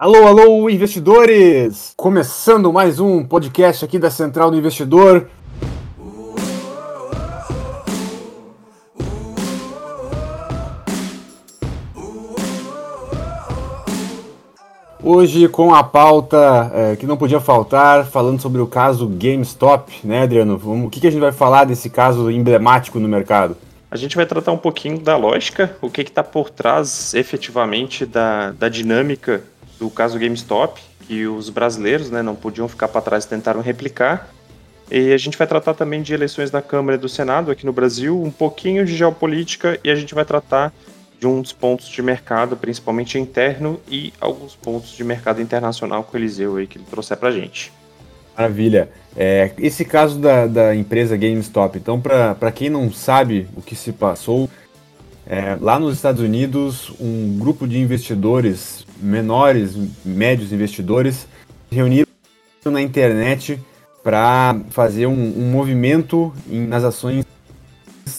Alô, alô, investidores! Começando mais um podcast aqui da Central do Investidor. Hoje com a pauta é, que não podia faltar, falando sobre o caso GameStop, né, Adriano? O que, que a gente vai falar desse caso emblemático no mercado? A gente vai tratar um pouquinho da lógica, o que está por trás efetivamente da, da dinâmica do caso GameStop, que os brasileiros né, não podiam ficar para trás e tentaram replicar. E a gente vai tratar também de eleições da Câmara e do Senado aqui no Brasil, um pouquinho de geopolítica e a gente vai tratar de uns pontos de mercado, principalmente interno, e alguns pontos de mercado internacional com o Eliseu aí que ele trouxe para a gente. Maravilha. É, esse caso da, da empresa GameStop, então, para quem não sabe o que se passou, é, lá nos Estados Unidos, um grupo de investidores menores, médios investidores, reuniram na internet para fazer um, um movimento em, nas ações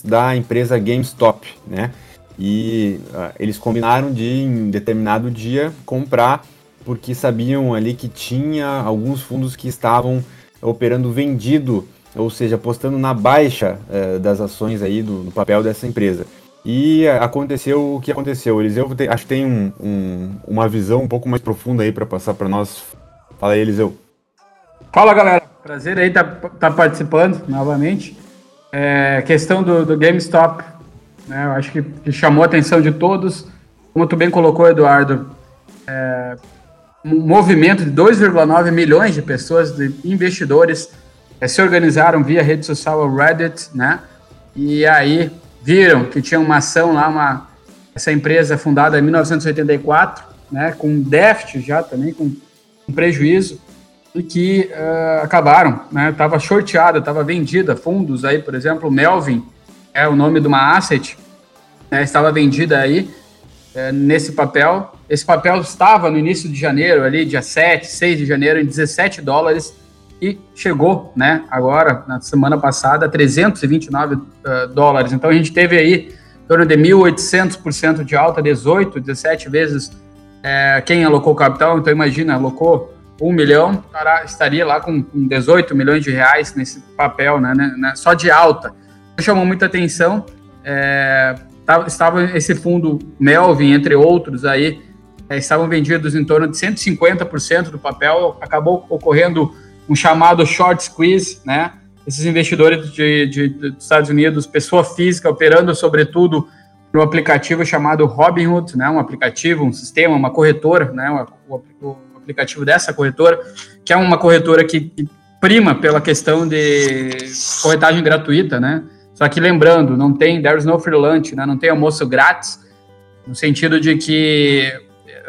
da empresa GameStop, né? E uh, eles combinaram de, em determinado dia, comprar, porque sabiam ali que tinha alguns fundos que estavam operando vendido, ou seja, apostando na baixa uh, das ações aí do, do papel dessa empresa. E aconteceu o que aconteceu. Eliseu tem, acho que tem um, um, uma visão um pouco mais profunda aí para passar para nós. Fala aí, Eliseu. Fala, galera. Prazer aí estar tá, tá participando novamente. É, questão do, do GameStop, né, eu acho que, chamou a atenção de todos. Como tu bem colocou, Eduardo, é, um movimento de 2,9 milhões de pessoas, de investidores, é, se organizaram via rede social Reddit, né? E aí viram que tinha uma ação lá, uma, essa empresa fundada em 1984, né, com déficit já também, com, prejuízo, e que uh, acabaram, né, estava shorteada, estava vendida, fundos aí, por exemplo, Melvin, é o nome de uma asset, né, estava vendida aí é, nesse papel. Esse papel estava no início de janeiro, ali, dia 7, 6 de janeiro, em 17 dólares, e chegou, né, agora, na semana passada, a 329 uh, dólares. Então a gente teve aí em torno de 1.800% de alta, 18, 17 vezes é, quem alocou capital. Então imagina, alocou um milhão, estaria lá com, 18 milhões de reais nesse papel, né, né, né só de alta. Chamou muita atenção. É, estava esse fundo Melvin, entre outros aí, é, estavam vendidos em torno de 150% do papel, acabou ocorrendo um chamado short squeeze, né? Esses investidores de, de, dos Estados Unidos, pessoa física, operando sobretudo no aplicativo chamado Robinhood, né? Um aplicativo, um sistema, uma corretora, né? O, o aplicativo dessa corretora, que é uma corretora que, que prima pela questão de corretagem gratuita, né? Só que lembrando, não tem, there's no free lunch, né? Não tem almoço grátis, no sentido de que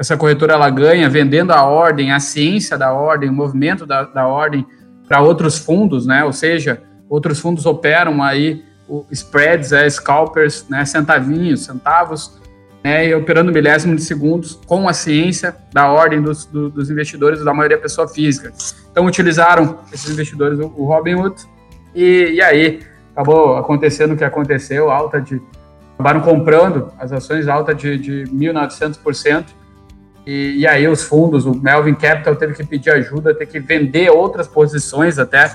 essa corretora ela ganha vendendo a ordem, a ciência da ordem, o movimento da, da ordem para outros fundos, né? Ou seja, outros fundos operam aí o spreads, é, scalpers, né? Centavinhos, centavos, né? E operando milésimo de segundos com a ciência da ordem dos, do, dos investidores, da maioria pessoa física. Então utilizaram esses investidores o, o Robinhood e, e aí acabou acontecendo o que aconteceu, alta de acabaram comprando as ações alta de, de 1.900%, e, e, aí os fundos, o Melvin Capital teve que pedir ajuda, ter que vender outras posições até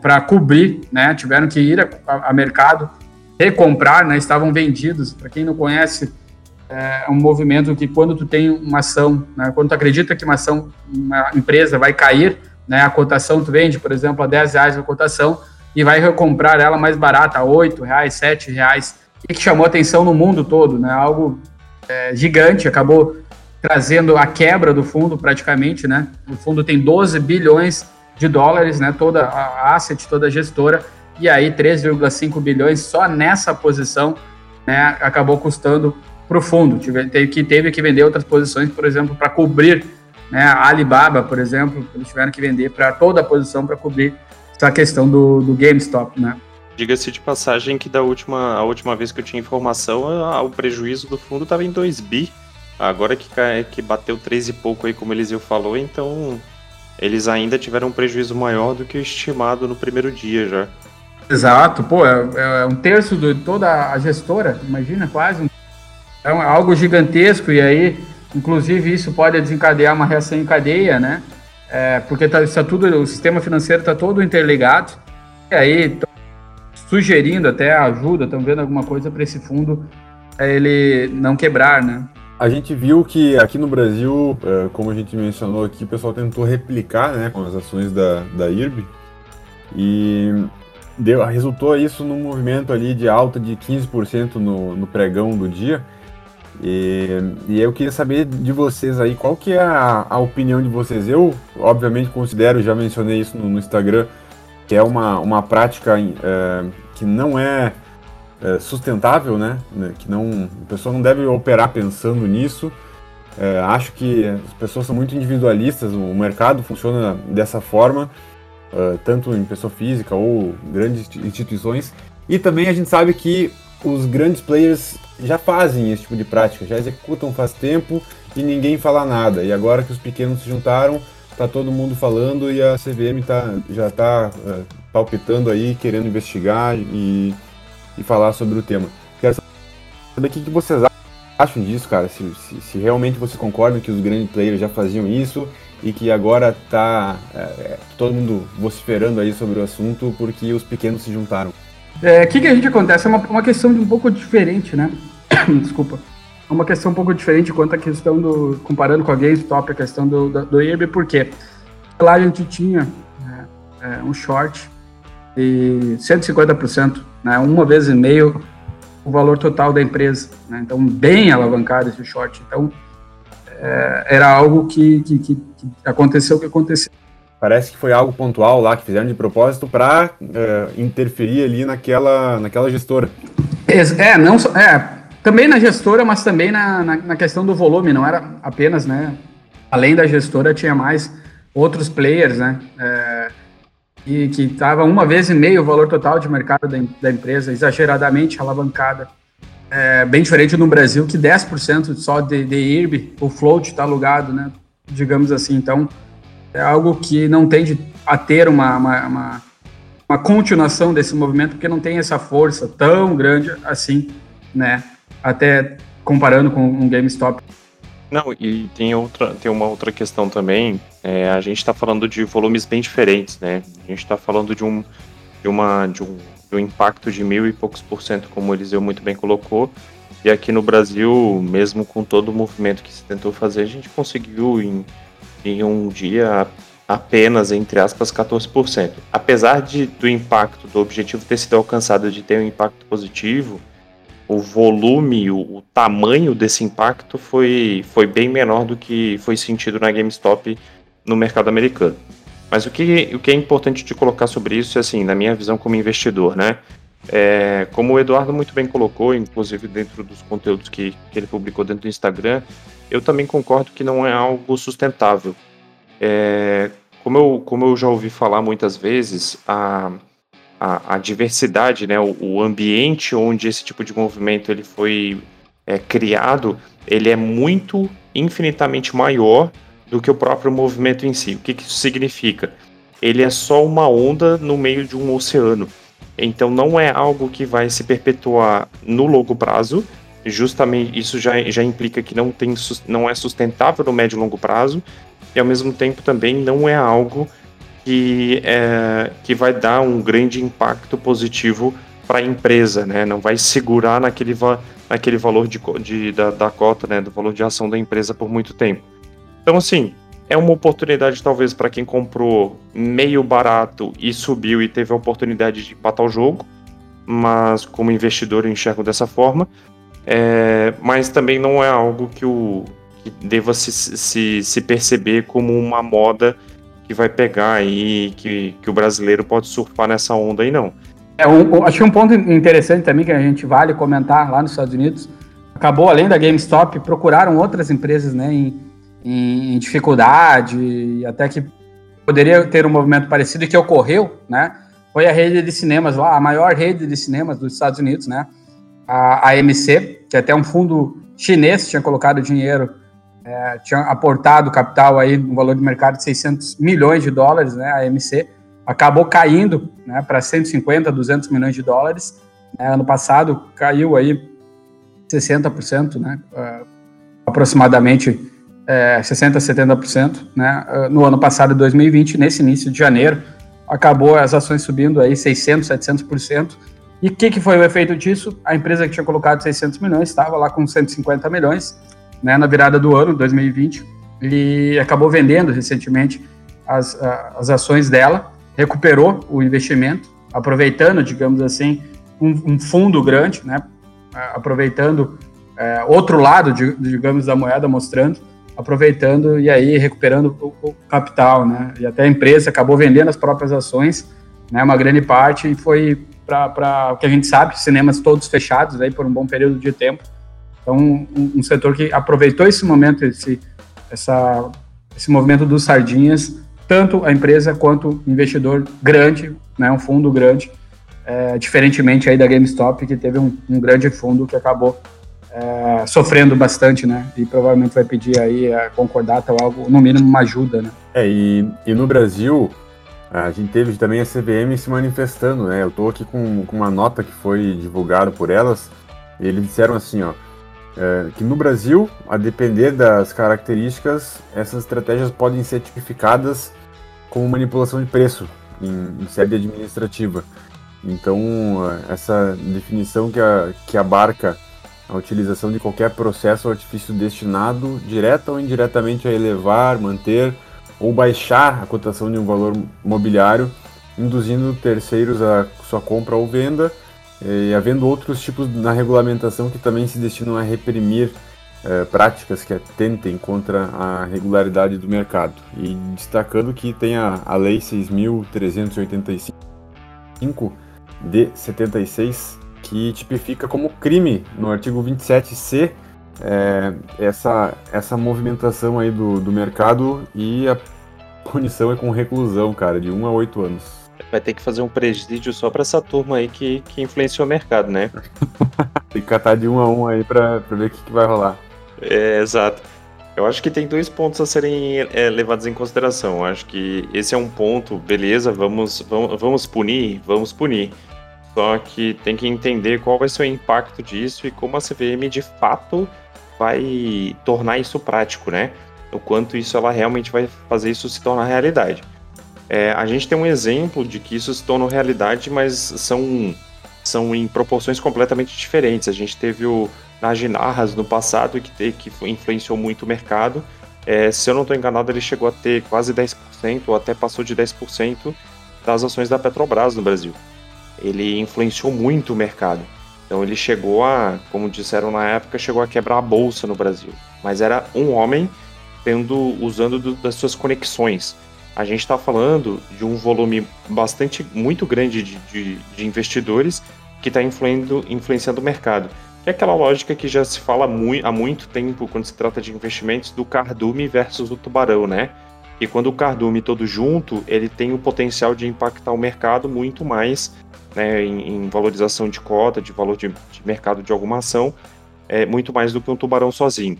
para cobrir, né? Tiveram que ir a, a mercado recomprar, né? Estavam vendidos. Para quem não conhece, é um movimento que quando tu tem uma ação, né? quando tu acredita que uma ação, uma empresa vai cair, né? A cotação tu vende, por exemplo, a 10 reais a cotação e vai recomprar ela mais barata, a 8 reais, 7 reais, e que chamou atenção no mundo todo, né? Algo é, gigante, acabou trazendo a quebra do fundo praticamente, né? O fundo tem 12 bilhões de dólares, né? Toda a asset, toda a gestora, e aí 3,5 bilhões só nessa posição, né? Acabou custando para o fundo. Teve que, teve que vender outras posições, por exemplo, para cobrir né? A Alibaba, por exemplo, eles tiveram que vender para toda a posição para cobrir essa questão do, do GameStop, né? Diga-se de passagem que da última, a última vez que eu tinha informação, o prejuízo do fundo estava em 2 bi Agora que, que bateu 3 e pouco aí, como o Eliseu falou, então eles ainda tiveram um prejuízo maior do que o estimado no primeiro dia já. Exato, pô, é, é um terço de toda a gestora, imagina, quase. Um, é algo gigantesco e aí Inclusive, isso pode desencadear uma reação em cadeia, né? É, porque tá, está tudo, o sistema financeiro está todo interligado. E aí, sugerindo até ajuda, estão vendo alguma coisa para esse fundo é ele não quebrar, né? A gente viu que aqui no Brasil, é, como a gente mencionou aqui, o pessoal tentou replicar né, com as ações da, da IRB e deu, resultou isso num movimento ali de alta de 15% no, no pregão do dia. E, e, eu queria saber de vocês aí, qual que é a, a opinião de vocês? Eu, obviamente, considero, já mencionei isso no, no Instagram, que é uma, uma prática é, que não é é, sustentável, né? né? Que não, a pessoa não deve operar pensando nisso. É, acho que as pessoas são muito individualistas, o mercado funciona dessa forma, uh, tanto em pessoa física ou grandes instituições. E também a gente sabe que os grandes players já fazem esse tipo de prática, já executam faz tempo e ninguém fala nada. E agora que os pequenos se juntaram, tá todo mundo falando e a CVM tá, já está uh, palpitando aí, querendo investigar e e falar sobre o tema. Quero saber o que, vocês acham disso, cara. Se, se, se, realmente vocês concordam que os grandes players já faziam isso e que agora está é, é, todo mundo vociferando aí sobre o assunto porque os pequenos se juntaram. É, o que, que a gente acontece? É uma, uma questão de um pouco diferente, né? Desculpa. É uma questão um pouco diferente quanto à questão do. comparando com a GameStop, a questão do, do, do porque lá a gente tinha né, é, um short de 150% né, uma vez e meio o valor total da empresa. Né, então, bem alavancado esse short. Então, é, era algo que, que, que, que aconteceu o que aconteceu. Parece que foi algo pontual lá que fizeram de propósito para é, interferir ali naquela, naquela gestora. É, não só, é, também na gestora, mas também na, na, na, questão do volume, não era apenas, né? Além da gestora, tinha mais outros players, né? É, e que estava uma vez e meio o valor total de mercado da, da empresa, exageradamente alavancada. É, bem diferente no Brasil, que 10% só de, de IRB, o float está alugado, né? digamos assim. Então, é algo que não tende a ter uma, uma, uma, uma continuação desse movimento, porque não tem essa força tão grande assim, né? Até comparando com um GameStop. Não, e tem, outra, tem uma outra questão também. É, a gente está falando de volumes bem diferentes, né? A gente está falando de um, de, uma, de, um, de um impacto de mil e poucos por cento, como o Eliseu muito bem colocou. E aqui no Brasil, mesmo com todo o movimento que se tentou fazer, a gente conseguiu em, em um dia apenas, entre aspas, 14%. Apesar de, do impacto, do objetivo ter sido alcançado de ter um impacto positivo, o volume, o, o, tamanho desse impacto foi, foi bem menor do que foi sentido na GameStop no mercado americano. Mas o que, o que é importante de colocar sobre isso é assim, na minha visão como investidor, né? É, como o Eduardo muito bem colocou, inclusive dentro dos conteúdos que, que ele publicou dentro do Instagram, eu também concordo que não é algo sustentável. É, como, eu, como eu já ouvi falar muitas vezes, a, a, a diversidade, né, o, o, ambiente onde esse tipo de movimento ele foi é, criado, ele é muito infinitamente maior do que o próprio movimento em si. O que, que isso significa? Ele é só uma onda no meio de um oceano. Então não é algo que vai se perpetuar no longo prazo. Justamente isso já, já implica que não, tem, não é sustentável no médio e longo prazo. E ao mesmo tempo também não é algo que, é, que vai dar um grande impacto positivo para a empresa, né? Não vai segurar naquele, va naquele valor de, de, da, da cota, né? Do valor de ação da empresa por muito tempo. Então, assim, é uma oportunidade talvez para quem comprou meio barato e subiu e teve a oportunidade de empatar o jogo, mas como investidor eu enxergo dessa forma. É, mas também não é algo que, o, que deva se, se, se perceber como uma moda que vai pegar aí, que, que o brasileiro pode surfar nessa onda aí, não. É, um, acho que um ponto interessante também que a gente vale comentar lá nos Estados Unidos, acabou, além da GameStop, procuraram outras empresas né, em, em dificuldade, até que poderia ter um movimento parecido que ocorreu, né? Foi a rede de cinemas lá, a maior rede de cinemas dos Estados Unidos, né? A AMC, que até um fundo chinês tinha colocado dinheiro é, tinha aportado capital aí no valor de mercado de 600 milhões de dólares, né, a AMC, acabou caindo né, para 150, 200 milhões de dólares. É, ano passado caiu aí 60%, né, aproximadamente é, 60%, 70%. Né? No ano passado, 2020, nesse início de janeiro, acabou as ações subindo aí 600%, 700%. E o que, que foi o efeito disso? A empresa que tinha colocado 600 milhões estava lá com 150 milhões né, na virada do ano, 2020, e acabou vendendo recentemente as, as ações dela, recuperou o investimento, aproveitando, digamos assim, um, um fundo grande, né, aproveitando é, outro lado, digamos, da moeda, mostrando, aproveitando e aí recuperando o, o, capital, né? E até a empresa acabou vendendo as próprias ações, né? Uma grande parte e foi para o que a gente sabe, cinemas todos fechados aí por um bom período de tempo. Então, um, um setor que aproveitou esse momento, esse, essa, esse movimento dos sardinhas, tanto a empresa quanto o investidor grande, né? Um fundo grande, é, diferentemente aí da GameStop, que teve um, um grande fundo que acabou é, sofrendo bastante, né? E provavelmente vai pedir aí a concordata ou algo, no mínimo uma ajuda, né? É, e, e no Brasil, a gente teve também a CVM se manifestando, né? Eu tô aqui com, com uma nota que foi divulgada por elas, eles disseram assim, ó, é, que no Brasil, a depender das características, essas estratégias podem ser tipificadas como manipulação de preço em, em sede administrativa. Então, essa definição que, a, que abarca a utilização de qualquer processo ou artifício destinado, direta ou indiretamente, a elevar, manter ou baixar a cotação de um valor mobiliário, induzindo terceiros a sua compra ou venda, e havendo outros tipos na regulamentação que também se destinam a reprimir eh, práticas que atentem contra a regularidade do mercado. E destacando que tem a, a Lei 6.385 de 76, que tipifica como crime no artigo 27C é, essa, essa movimentação aí do, do mercado e a punição é com reclusão, cara, de 1 a 8 anos. Vai ter que fazer um presídio só para essa turma aí que, que influenciou o mercado, né? tem que catar de um a um aí pra, pra ver o que, que vai rolar. É, exato. Eu acho que tem dois pontos a serem é, levados em consideração. Eu acho que esse é um ponto, beleza, vamos, vamos, vamos punir, vamos punir. Só que tem que entender qual vai ser o impacto disso e como a CVM de fato vai tornar isso prático, né? O quanto isso ela realmente vai fazer isso se tornar realidade. É, a gente tem um exemplo de que isso se tornou realidade, mas são, são em proporções completamente diferentes. A gente teve o Najinarras no passado, que, que influenciou muito o mercado. É, se eu não estou enganado, ele chegou a ter quase 10%, ou até passou de 10% das ações da Petrobras no Brasil ele influenciou muito o mercado. Então ele chegou a, como disseram na época, chegou a quebrar a bolsa no Brasil. Mas era um homem tendo, usando do, das suas conexões. A gente está falando de um volume bastante, muito grande de, de, de investidores que está influenciando o mercado. Que é aquela lógica que já se fala há muito tempo quando se trata de investimentos do cardume versus o tubarão, né? E quando o cardume todo junto, ele tem o potencial de impactar o mercado muito mais né, em, em, valorização de cota, de valor de, de, mercado de alguma ação, é muito mais do que um tubarão sozinho.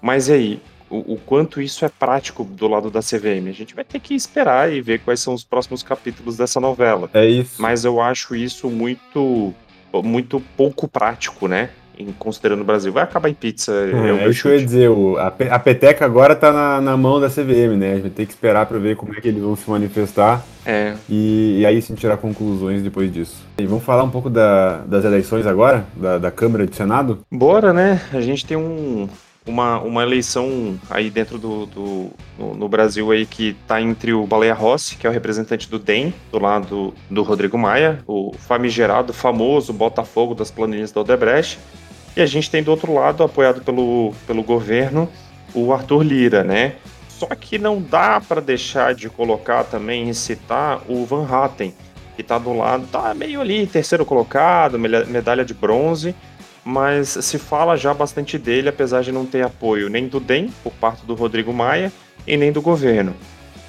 Mas e aí, o, o, quanto isso é prático do lado da CVM? A gente vai ter que esperar e ver quais são os próximos capítulos dessa novela. É isso. Mas eu acho isso muito, muito pouco prático, né? em, considerando o Brasil. Vai acabar em pizza. É, é isso que eu ia dizer. O, a, a peteca agora tá na, na mão da CVM, né? A gente vai ter que esperar para ver como é que eles vão se manifestar. É. E, e aí sim tirar conclusões depois disso. E vamos falar um pouco da, das eleições agora, da, da Câmara e do Senado? Bora, né? A gente tem um, uma, uma eleição aí dentro do, do no, no, Brasil aí que está entre o Baleia Rossi, que é o representante do DEM, do lado do Rodrigo Maia, o famigerado, famoso Botafogo das planilhas da Odebrecht, e a gente tem do outro lado, apoiado pelo, pelo governo, o Arthur Lira, né? Só que não dá para deixar de colocar também e citar o Van Hatten, que está do lado, tá meio ali, terceiro colocado, medalha de bronze, mas se fala já bastante dele, apesar de não ter apoio nem do DEM, por parte do Rodrigo Maia, e nem do governo.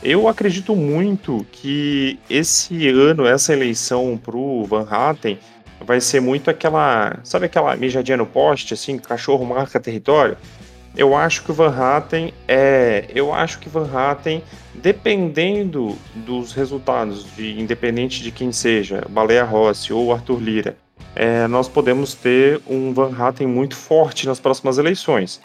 Eu acredito muito que esse ano, essa eleição para o Van Hatten, vai ser muito aquela. Sabe aquela mijadinha no poste, assim, cachorro marca território? Eu acho que o Van Hatten é. Eu acho que Van Hatten, dependendo dos resultados, de, independente de quem seja, Baleia Rossi ou Arthur Lira, é, nós podemos ter um Van Hatten muito forte nas próximas eleições.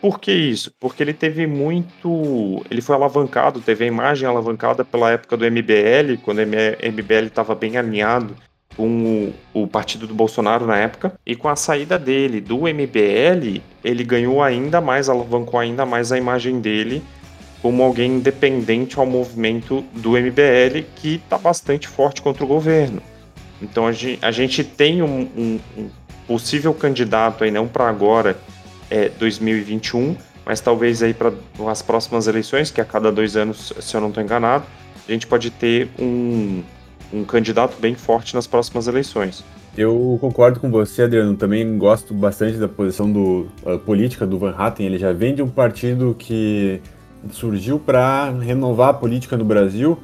por que isso? Porque ele teve muito. Ele foi alavancado, teve a imagem alavancada pela época do MBL, quando o MBL estava bem alinhado com o, partido do Bolsonaro na época. E com a saída dele do MBL, ele ganhou ainda mais, alavancou ainda mais a imagem dele como alguém independente ao movimento do MBL, que está bastante forte contra o governo. Então a gente, a gente tem um, um, um possível candidato aí, não para agora, é 2021, mas talvez aí para as próximas eleições, que a cada dois anos, se eu não estou enganado, a gente pode ter um, um candidato bem forte nas próximas eleições. Eu concordo com você, Adriano. Também gosto bastante da posição do, política do Van Hatten. Ele já vem de um partido que surgiu para renovar a política no Brasil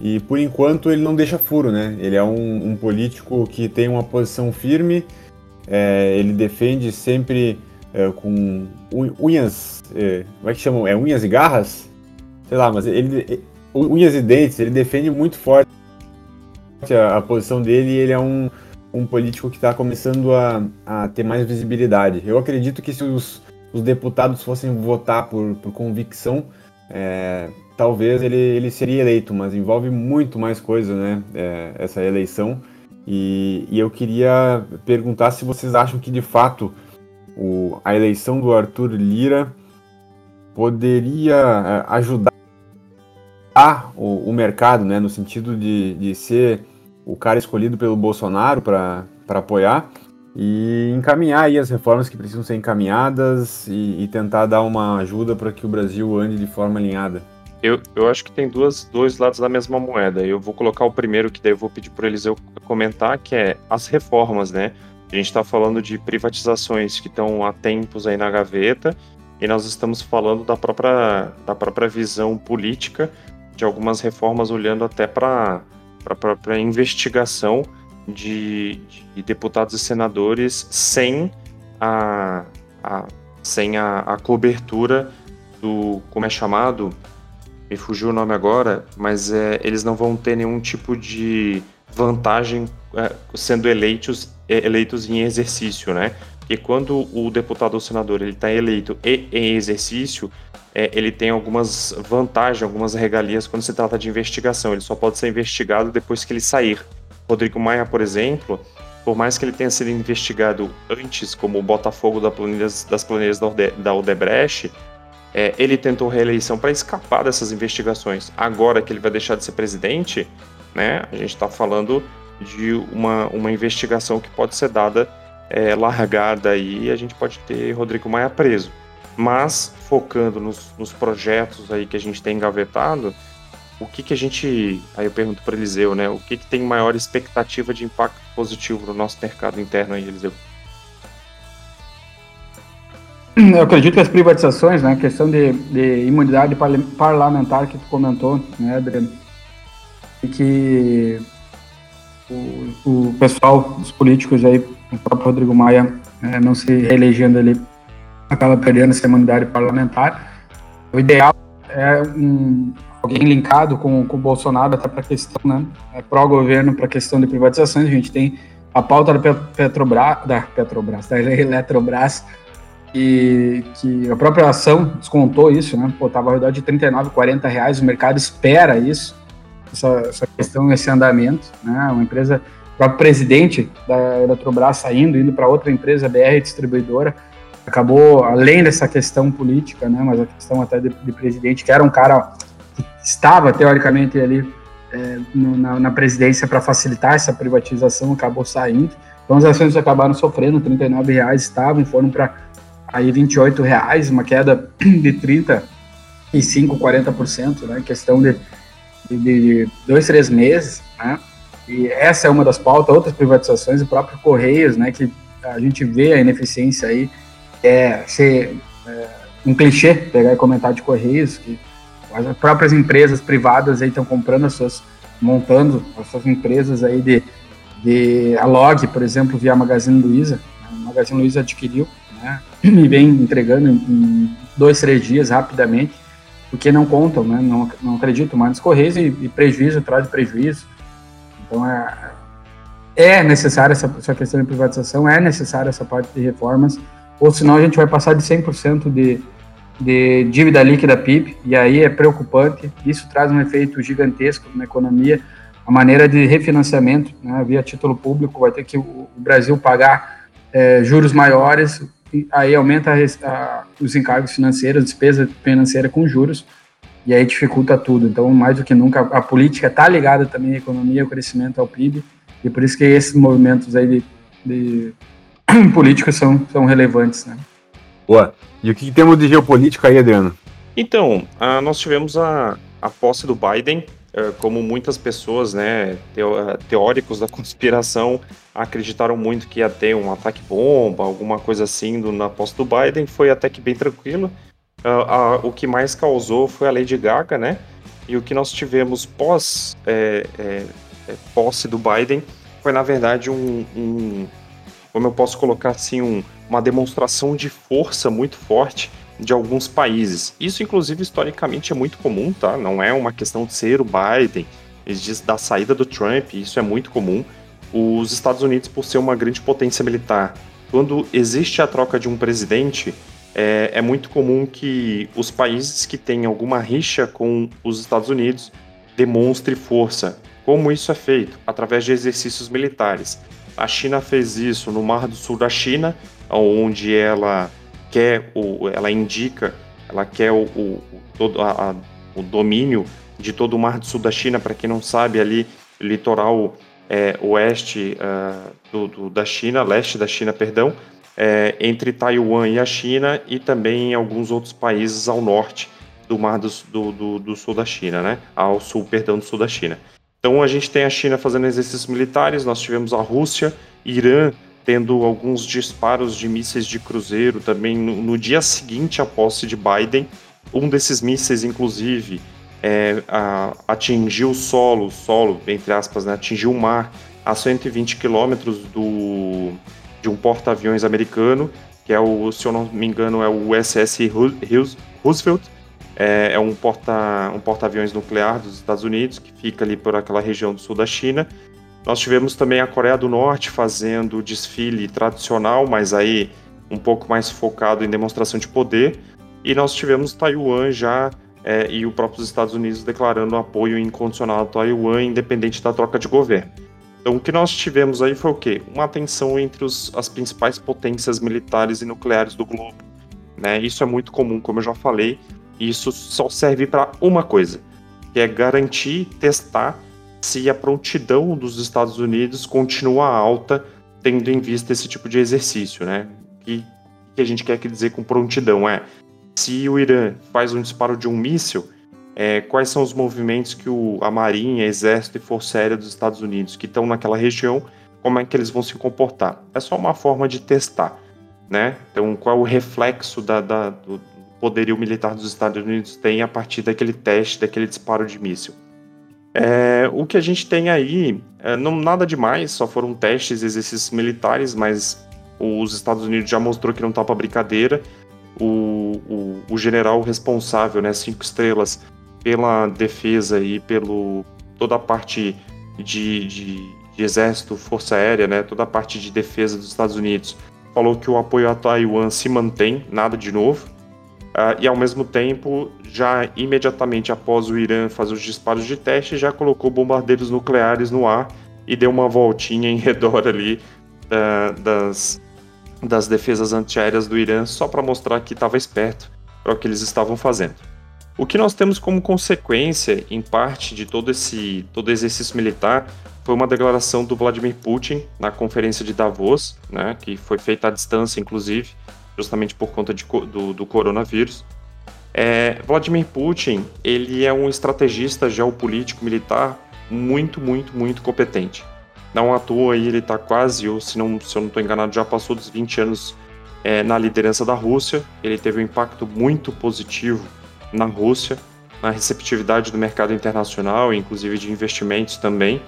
e, por enquanto, ele não deixa furo, né? Ele é um, um político que tem uma posição firme, é, ele defende sempre é, com unhas. É, como é que chamam? É unhas e garras? Sei lá, mas ele. Unhas e dentes, ele defende muito forte a, a posição dele e ele é um, um político que está começando a, a ter mais visibilidade. Eu acredito que se os, os deputados fossem votar por, por convicção, é, talvez ele, ele seria eleito, mas envolve muito mais coisa, né? É, essa eleição. E, e, eu queria perguntar se vocês acham que de fato o, a eleição do Arthur Lira poderia é, ajudar o, o mercado, né? No sentido de, de ser o cara escolhido pelo Bolsonaro para apoiar e encaminhar as reformas que precisam ser encaminhadas e, e tentar dar uma ajuda para que o Brasil ande de forma alinhada. Eu, eu acho que tem duas, dois lados da mesma moeda. Eu vou colocar o primeiro, que daí eu vou pedir para eles eu comentar, que é as reformas, né? A gente está falando de privatizações que estão há tempos aí na gaveta, e nós estamos falando da própria, da própria visão política de algumas reformas, olhando até para a própria investigação de, de, deputados e senadores sem a, a sem a, a, cobertura do como é chamado me fugiu o nome agora mas é, eles não vão ter nenhum tipo de vantagem é, sendo eleitos é, eleitos em exercício né e quando o deputado ou senador ele está eleito e em exercício é, ele tem algumas vantagens, algumas regalias quando se trata de investigação. Ele só pode ser investigado depois que ele sair. Rodrigo Maia, por exemplo, por mais que ele tenha sido investigado antes como o Botafogo da planilhas, das planilhas da Odebrecht, é, ele tentou reeleição para escapar dessas investigações. Agora que ele vai deixar de ser presidente, né, a gente está falando de uma, uma investigação que pode ser dada é, largada e a gente pode ter Rodrigo Maia preso. Mas focando nos, nos projetos aí que a gente tem engavetado, o que, que a gente. Aí eu pergunto para Eliseu, né? O que, que tem maior expectativa de impacto positivo no nosso mercado interno aí, Eliseu? Eu acredito que as privatizações, né, a questão de, de imunidade parlamentar que tu comentou, né, Adriano, e que o, o pessoal, os políticos aí, o próprio Rodrigo Maia, é, não se reelegendo ali, acaba perdendo essa imunidade parlamentar. O ideal é um, alguém linkado com, com o Bolsonaro até para a questão, né, é pró-governo para a questão de privatizações. A gente tem a pauta da Petrobras, da Petrobras, da Eletrobras, e que a própria ação descontou isso, né? Pô, tava ao redor de 39, 40 reais, o mercado espera isso, essa, essa questão, esse andamento, né? Uma empresa, o próprio presidente da Eletrobras saindo, indo para outra empresa, BR Distribuidora, acabou, além dessa questão política, né? Mas a questão até de, de presidente, que era um cara estava teoricamente ali é, no, na, na, presidência para facilitar essa privatização, acabou saindo. Então as ações acabaram sofrendo, R$ reais estavam, foram para aí R$ reais, uma queda de 35, 40%, né? Questão de, de, de dois, três meses, né? E essa é uma das pautas, outras privatizações, o próprio Correios, né? Que a gente vê a ineficiência aí, é ser é, um clichê pegar e comentar de Correios, que as próprias empresas privadas aí estão comprando as suas, montando as suas empresas aí de, de a Log, por exemplo, via Magazine Luiza. A Magazine Luiza adquiriu, né, e vem entregando em dois, três dias rapidamente, porque não contam, né, não, não acreditam mais nos Correios e, e prejuízo traz prejuízo. Então é, é necessária essa, essa questão de privatização, é necessária essa parte de reformas, ou senão a gente vai passar de 100% de de dívida líquida PIB, e aí é preocupante. Isso traz um efeito gigantesco na economia. A maneira de refinanciamento, né, via título público, vai ter que o Brasil pagar é, juros maiores, aí aumenta a, a, os encargos financeiros, despesa financeira com juros, e aí dificulta tudo. Então, mais do que nunca, a política está ligada também à economia, ao crescimento, ao PIB, e por isso que esses movimentos aí de, de políticos são, são relevantes, né? Boa. E o que temos de geopolítica aí, Adriano? Então, uh, nós tivemos a, a posse do Biden, uh, como muitas pessoas, né, teo, teóricos da conspiração, acreditaram muito que ia ter um ataque bomba, alguma coisa assim do, na posse do Biden, foi até que bem tranquilo. Uh, o que mais causou foi a Lady Gaga, né? E o que nós tivemos pós é, é, é, posse do Biden foi, na verdade, um, um como eu posso colocar assim, um, uma demonstração de força muito forte de alguns países. Isso, inclusive, historicamente é muito comum, tá? Não é uma questão de ser o Biden, da saída do Trump, isso é muito comum. Os Estados Unidos, por ser uma grande potência militar, quando existe a troca de um presidente, é, é muito comum que os países que têm alguma rixa com os Estados Unidos demonstre força. Como isso é feito? Através de exercícios militares. A China fez isso no Mar do Sul da China, onde ela quer, o, ela indica, ela quer o, o, todo a, a, o domínio de todo o Mar do Sul da China. Para quem não sabe, ali litoral é, oeste uh, do, do, da China, leste da China, perdão, é, entre Taiwan e a China e também em alguns outros países ao norte do Mar do, do, do Sul da China, né? Ao sul, perdão, do Sul da China. Então a gente tem a China fazendo exercícios militares, nós tivemos a Rússia, Irã tendo alguns disparos de mísseis de cruzeiro também no, no dia seguinte à posse de Biden. Um desses mísseis, inclusive, é, a, atingiu o solo, solo, entre aspas, né, atingiu o mar a 120 quilômetros do, de um porta-aviões americano, que é o, se eu não me engano, é o USS Roosevelt, é, é um porta um porta-aviões nuclear dos Estados Unidos que fica ali por aquela região do sul da China. Nós tivemos também a Coreia do Norte fazendo desfile tradicional, mas aí um pouco mais focado em demonstração de poder. E nós tivemos Taiwan já é, e o próprio Estados Unidos declarando apoio incondicional a Taiwan, independente da troca de governo. Então, o que nós tivemos aí foi o quê? Uma tensão entre os, as principais potências militares e nucleares do globo. Né? Isso é muito comum, como eu já falei, isso só serve para uma coisa, que é garantir, testar se a prontidão dos Estados Unidos continua alta, tendo em vista esse tipo de exercício, né? E que a gente quer dizer com prontidão é se o Irã faz um disparo de um míssil, é, quais são os movimentos que o, a Marinha, Exército e Força Aérea dos Estados Unidos que estão naquela região, como é que eles vão se comportar? É só uma forma de testar, né? Então, qual é o reflexo da, da do, poderio militar dos Estados Unidos tem a partir daquele teste, daquele disparo de míssil. É, o que a gente tem aí, é, não nada demais, só foram testes, exercícios militares, mas os Estados Unidos já mostrou que não tá para brincadeira. O, o, o, general responsável, né, cinco estrelas, pela defesa e pelo toda a parte de, de, de exército, força aérea, né, toda a parte de defesa dos Estados Unidos, falou que o apoio a Taiwan se mantém, nada de novo. Uh, e ao mesmo tempo, já imediatamente após o Irã fazer os disparos de teste, já colocou bombardeiros nucleares no ar e deu uma voltinha em redor ali uh, das, das defesas antiaéreas do Irã, só para mostrar que estava esperto para o que eles estavam fazendo. O que nós temos como consequência, em parte, de todo esse todo exercício militar foi uma declaração do Vladimir Putin na conferência de Davos, né, que foi feita à distância, inclusive, justamente por conta de, do, do coronavírus. É, Vladimir Putin, ele é um estrategista geopolítico militar muito, muito, muito competente. Não à toa aí ele está quase, ou se, não, se eu não estou enganado, já passou dos 20 anos é, na liderança da Rússia. Ele teve um impacto muito positivo na Rússia, na receptividade do mercado internacional, inclusive de investimentos também.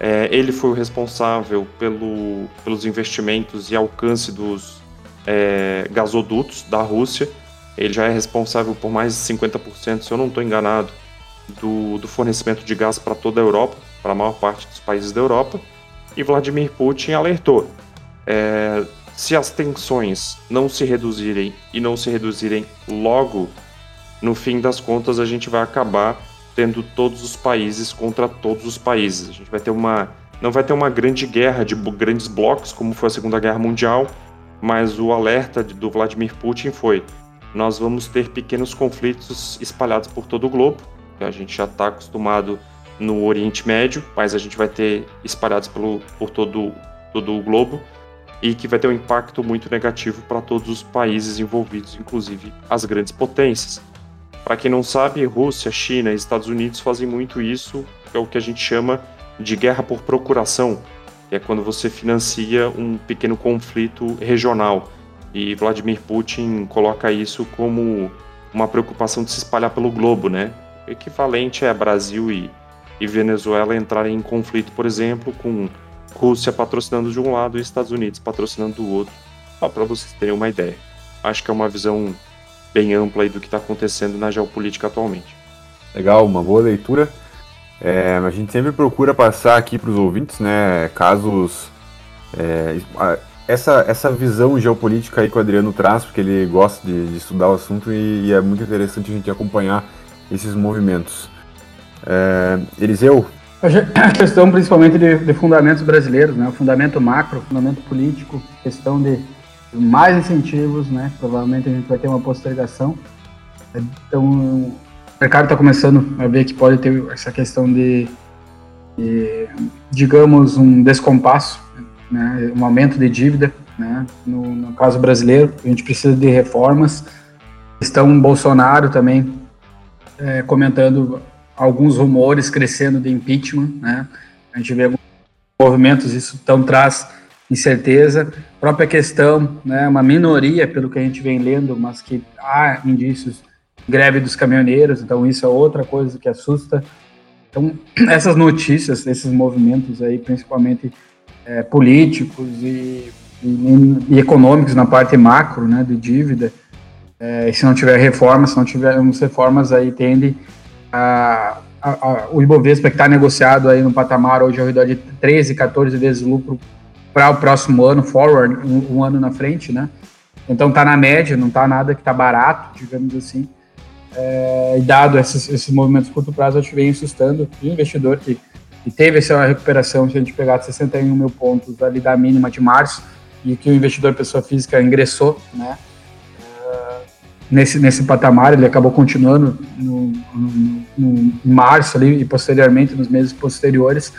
É, ele foi o responsável pelo, pelos investimentos e alcance dos, é, gasodutos da Rússia. Ele já é responsável por mais de 50%, se eu não estou enganado, do, do, fornecimento de gás para toda a Europa, para a maior parte dos países da Europa. E Vladimir Putin alertou: é, se as tensões não se reduzirem e não se reduzirem logo, no fim das contas a gente vai acabar tendo todos os países contra todos os países. A gente vai ter uma não vai ter uma grande guerra de grandes blocos como foi a Segunda Guerra Mundial, mas o alerta do Vladimir Putin foi: nós vamos ter pequenos conflitos espalhados por todo o globo. A gente já está acostumado no Oriente Médio, mas a gente vai ter espalhados pelo, por todo, todo o globo e que vai ter um impacto muito negativo para todos os países envolvidos, inclusive as grandes potências. Para quem não sabe, Rússia, China e Estados Unidos fazem muito isso, que é o que a gente chama de guerra por procuração, é quando você financia um pequeno conflito regional. E Vladimir Putin coloca isso como uma preocupação de se espalhar pelo globo, né? O equivalente é Brasil e, e Venezuela entrarem em conflito, por exemplo, com Rússia patrocinando de um lado e Estados Unidos patrocinando do outro, só para vocês terem uma ideia. Acho que é uma visão bem ampla aí do que está acontecendo na geopolítica atualmente. Legal, uma boa leitura. É, a gente sempre procura passar aqui para os ouvintes, né, casos. É, essa, essa visão geopolítica aí que o Adriano traz, porque ele gosta de, de estudar o assunto e, e, é muito interessante a gente acompanhar esses movimentos. É, Eliseu, a questão principalmente de, de, fundamentos brasileiros, né? O fundamento macro, fundamento político, questão de mais incentivos, né? Provavelmente a gente vai ter uma postergação. Então, o mercado está começando a ver que pode ter essa questão de, de digamos, um descompasso, né? um aumento de dívida, né? No, no caso brasileiro, a gente precisa de reformas. Estão Bolsonaro também é, comentando alguns rumores crescendo de impeachment, né? A gente vê alguns movimentos, isso então traz incerteza. Própria questão, né? Uma minoria, pelo que a gente vem lendo, mas que há indícios greve dos caminhoneiros, então isso é outra coisa que assusta. Então, essas notícias, esses movimentos aí, principalmente é, políticos e, e, e, econômicos na parte macro, né, de dívida, é, se não tiver reformas, se não tivermos reformas, aí tende a, a, a, o Ibovespa que está negociado aí no patamar hoje ao redor de 13, 14 vezes lucro para o próximo ano, forward, um, um, ano na frente, né? Então está na média, não está nada que está barato, digamos assim. É, dado esses, esses movimentos de curto prazo, acho que vem assustando o investidor que, que teve essa recuperação, se a gente pegar 61 mil pontos ali da mínima de março, e que o investidor pessoa física ingressou, né? nesse, nesse patamar, ele acabou continuando no, no, no, março ali e posteriormente nos meses posteriores.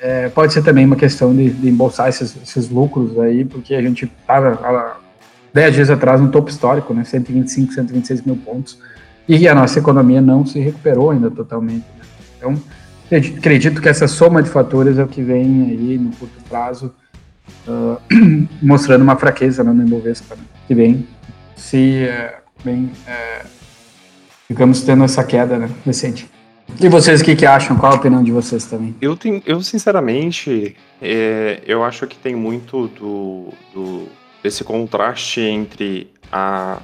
É, pode ser também uma questão de, de embolsar esses, esses, lucros aí, porque a gente estava 10 dias atrás no topo histórico, né, 125, 126 mil pontos, e a nossa economia não se recuperou ainda totalmente. Né? Então, acredito que essa soma de fatores é o que vem aí no curto prazo, uh, mostrando uma fraqueza né, no Ibovespa, né, que vem se bem, é, ficamos tendo essa queda né, recente. E vocês, o que, que acham? Qual a opinião de vocês também? Eu, tenho, eu sinceramente, é, eu acho que tem muito do, do desse contraste entre a,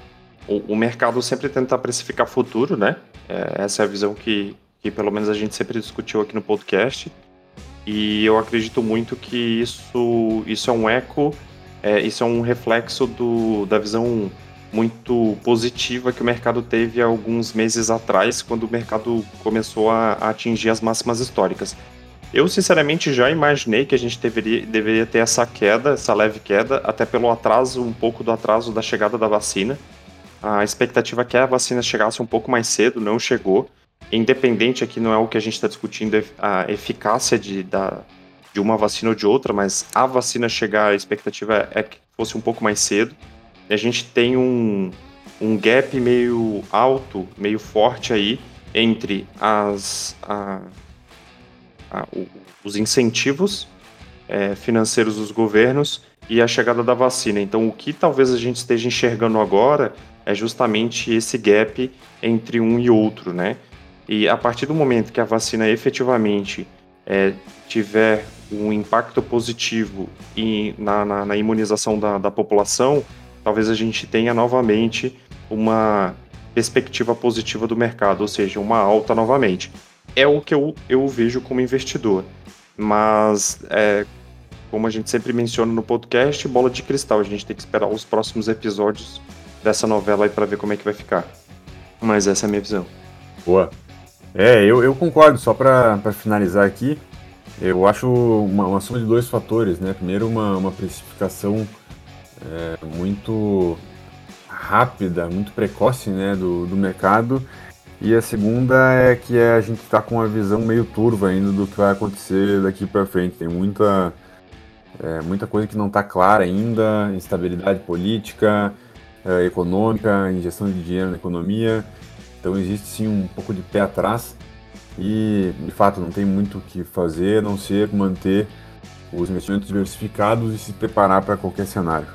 o, o, mercado sempre tentar precificar futuro, né? É, essa é a visão que, que pelo menos a gente sempre discutiu aqui no podcast. E eu acredito muito que isso, isso é um eco, é, isso é um reflexo do, da visão muito positiva que o mercado teve alguns meses atrás, quando o mercado começou a, a atingir as máximas históricas. Eu, sinceramente, já imaginei que a gente deveria, deveria ter essa queda, essa leve queda, até pelo atraso, um pouco do atraso da chegada da vacina. A expectativa é que a vacina chegasse um pouco mais cedo, não chegou. Independente aqui não é o que a gente está discutindo, a eficácia de, da, de uma vacina ou de outra, mas a vacina chegar, a expectativa é que fosse um pouco mais cedo a gente tem um, um gap meio alto, meio forte aí entre as, a, a, os incentivos é, financeiros dos governos e a chegada da vacina. Então, o que talvez a gente esteja enxergando agora é justamente esse gap entre um e outro, né? E a partir do momento que a vacina efetivamente é, tiver um impacto positivo em, na, na, na imunização da, da população, talvez a gente tenha novamente uma perspectiva positiva do mercado, ou seja, uma alta novamente. É o que eu, eu vejo como investidor. Mas é, como a gente sempre menciona no podcast, bola de cristal. A gente tem que esperar os próximos episódios dessa novela aí para ver como é que vai ficar. Mas essa é a minha visão. Boa. É, eu, eu concordo. Só para finalizar aqui, eu acho uma, uma soma de dois fatores, né? Primeiro, uma, uma precificação é, muito rápida, muito precoce, né, do, do mercado. E a segunda é que a gente está com uma visão meio turva ainda do que vai acontecer daqui para frente. Tem muita, é, muita coisa que não está clara ainda, instabilidade política, é, econômica, injeção de dinheiro na economia. Então existe sim um pouco de pé atrás e de fato não tem muito o que fazer a não ser manter os investimentos diversificados e se preparar para qualquer cenário.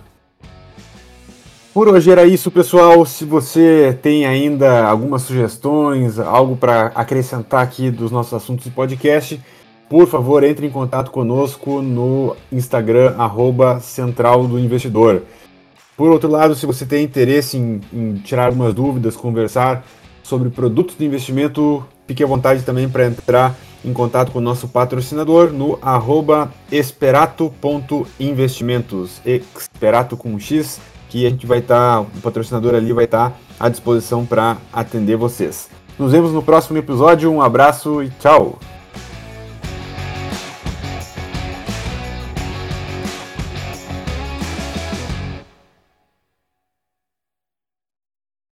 Por hoje era isso, pessoal. Se você tem ainda algumas sugestões, algo para acrescentar aqui dos nossos assuntos de podcast, por favor, entre em contato conosco no Instagram, arroba Central do Investidor. Por outro lado, se você tem interesse em, em tirar algumas dúvidas, conversar sobre produtos de investimento, fique à vontade também para entrar em contato com o nosso patrocinador no arroba esperato.investimentos, esperato com X, que a gente vai estar, tá, o patrocinador ali vai estar tá à disposição para atender vocês. Nos vemos no próximo episódio, um abraço e tchau!